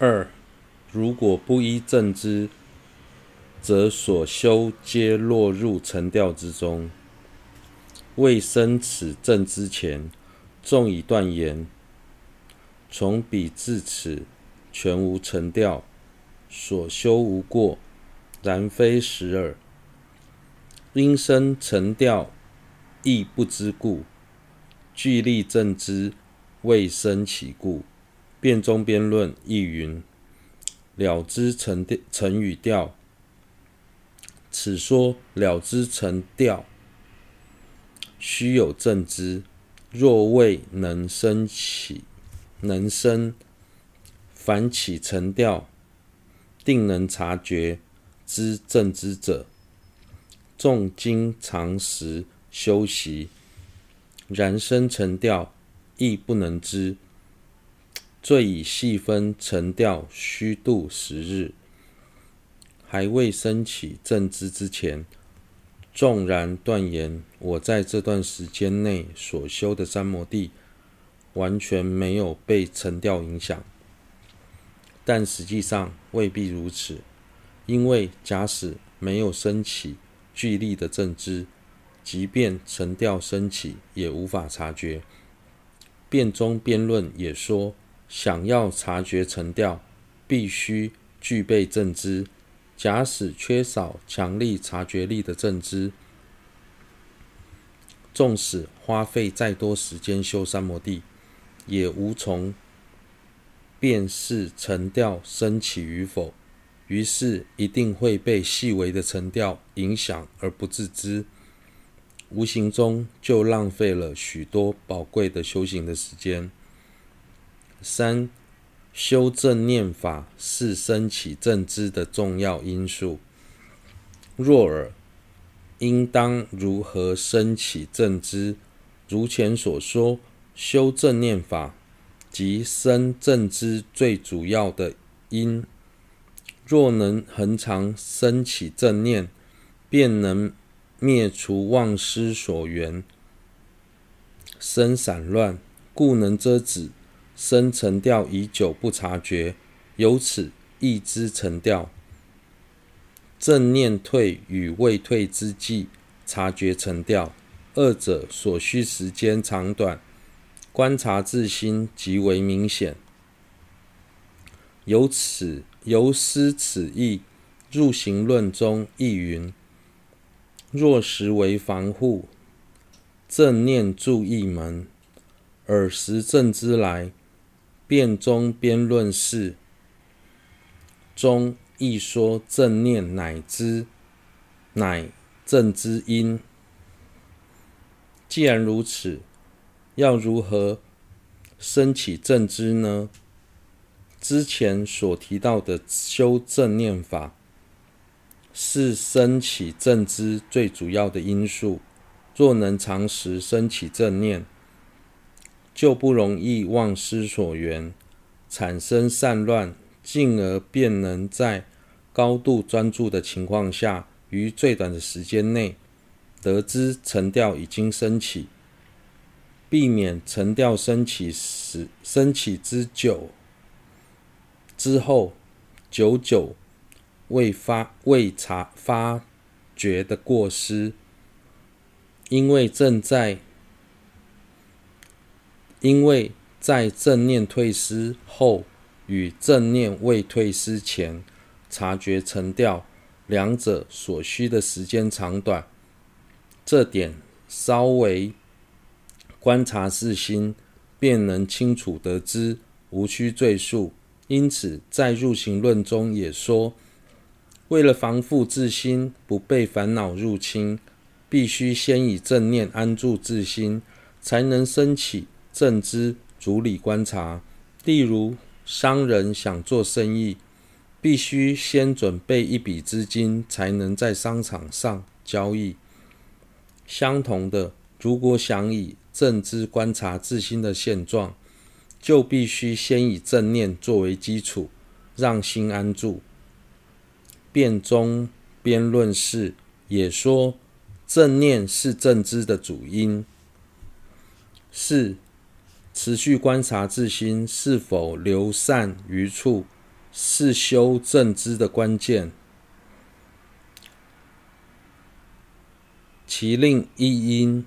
二，如果不依正知，则所修皆落入尘调之中。未生此正知前，纵以断言，从彼至此全无尘调，所修无过，然非实耳。因生尘调，亦不知故，据立正知，未生其故。辩中辩论亦云：了知尘尘与调，此说了之成调，须有正知，若未能生起，能生凡起成调，定能察觉知正知者，重经常时修习，然生成调，亦不能知。最以细分尘调，虚度十日，还未升起正知之前，纵然断言我在这段时间内所修的三摩地，完全没有被沉调影响，但实际上未必如此，因为假使没有升起具立的正知，即便沉调升起，也无法察觉。辩中辩论也说。想要察觉尘调，必须具备正知。假使缺少强力察觉力的正知，纵使花费再多时间修三摩地，也无从辨识尘调升起与否。于是，一定会被细微的尘调影响而不自知，无形中就浪费了许多宝贵的修行的时间。三、修正念法是升起正知的重要因素。若尔，应当如何升起正知？如前所说，修正念法即生正知最主要的因。若能恒常升起正念，便能灭除妄思所缘，生散乱，故能遮止。生尘调已久不察觉，由此亦知尘调。正念退与未退之际，察觉尘调，二者所需时间长短，观察自心极为明显。由此由思此意，入行论中亦云：若实为防护，正念助一门，尔时正知来。辩中边论释中亦说正念乃知，乃正知因。既然如此，要如何升起正知呢？之前所提到的修正念法，是升起正知最主要的因素。若能常时升起正念，就不容易忘失所缘，产生散乱，进而便能在高度专注的情况下，于最短的时间内得知沉调已经升起，避免沉调升起时升起之久之后，久久未发未察发觉的过失，因为正在。因为在正念退失后与正念未退失前察觉尘调，两者所需的时间长短，这点稍微观察自心，便能清楚得知，无需赘述。因此，在入行论中也说，为了防护自心不被烦恼入侵，必须先以正念安住自心，才能升起。正知主理观察，例如商人想做生意，必须先准备一笔资金，才能在商场上交易。相同的，如果想以正知观察自心的现状，就必须先以正念作为基础，让心安住。辩中边论释也说，正念是正知的主因。四。持续观察自心是否流散于处，是修正知的关键。其令一因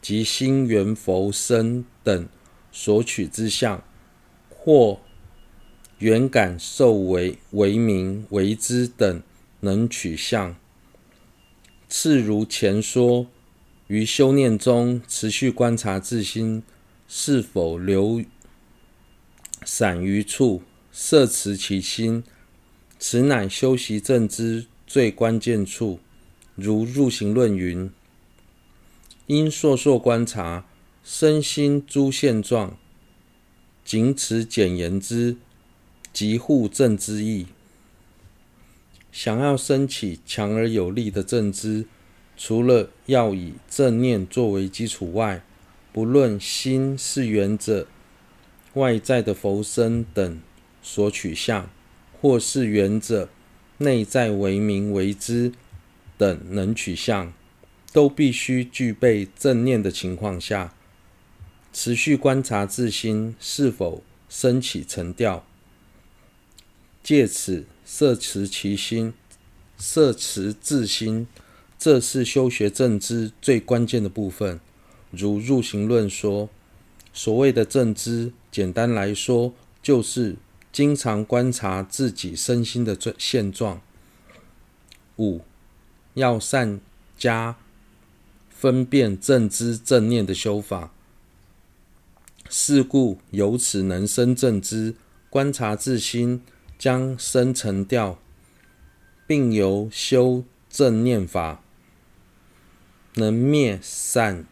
及心缘弗生等所取之相，或缘感受为为名为知等能取相。次如前说，于修念中持续观察自心是否留散于处，摄持其心，此乃修习正知最关键处。如入行论云：“应数数观察身心诸现状，仅此简言之，即护正之意。”想要升起强而有力的正知，除了要以正念作为基础外，不论心是缘者外在的浮生等所取相，或是缘者内在为名为知等能取相，都必须具备正念的情况下，持续观察自心是否升起沉掉，借此。摄持其心，摄持自心，这是修学正知最关键的部分。如入行论说，所谓的正知，简单来说，就是经常观察自己身心的现状。五，要善加分辨正知正念的修法。是故由此能生正知，观察自心。将生成掉，并由修正念法，能灭散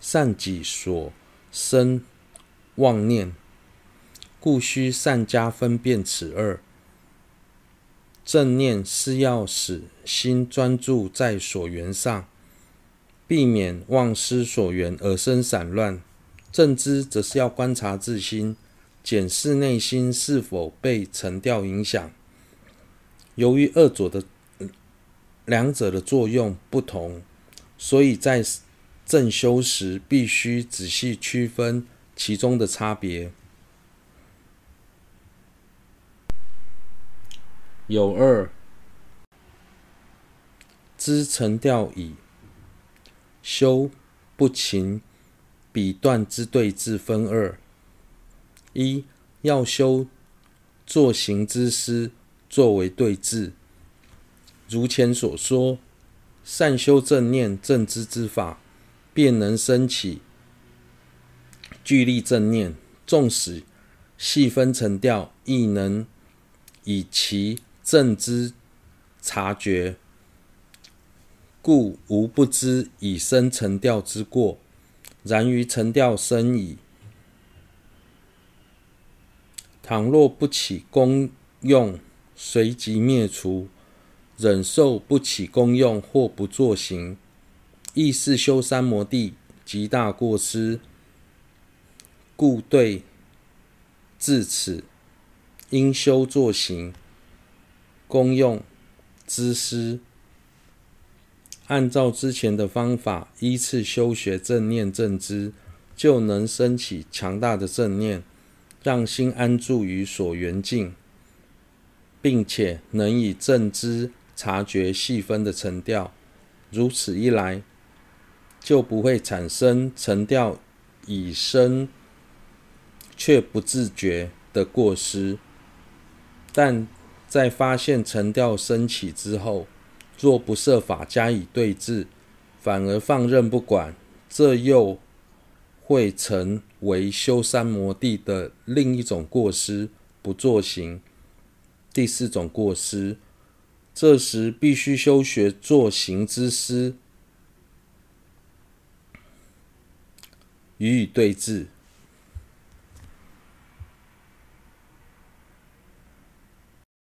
善己所生妄念，故须善加分辨此二。正念是要使心专注在所缘上，避免忘失所缘而生散乱；正知则是要观察自心。检视内心是否被沉掉影响。由于二者的两者的作用不同，所以在正修时必须仔细区分其中的差别。有二，知成掉已，修不勤彼断之对治分二。一要修作行之思作为对治，如前所说，善修正念正知之法，便能生起具力正念；纵使细分成调，亦能以其正知察觉，故无不知以生成调之过。然于成调生矣。倘若不起功用，随即灭除；忍受不起功用或不作行，亦是修三摩地极大过失。故对至此，应修作行、功用、知思，按照之前的方法依次修学正念正知，就能生起强大的正念。让心安住于所缘境，并且能以正知察觉细分的沉掉，如此一来，就不会产生沉掉已生却不自觉的过失。但在发现沉掉升起之后，若不设法加以对治，反而放任不管，这又会成为修三摩地的另一种过失，不作行。第四种过失，这时必须修学作行之师，予以对质。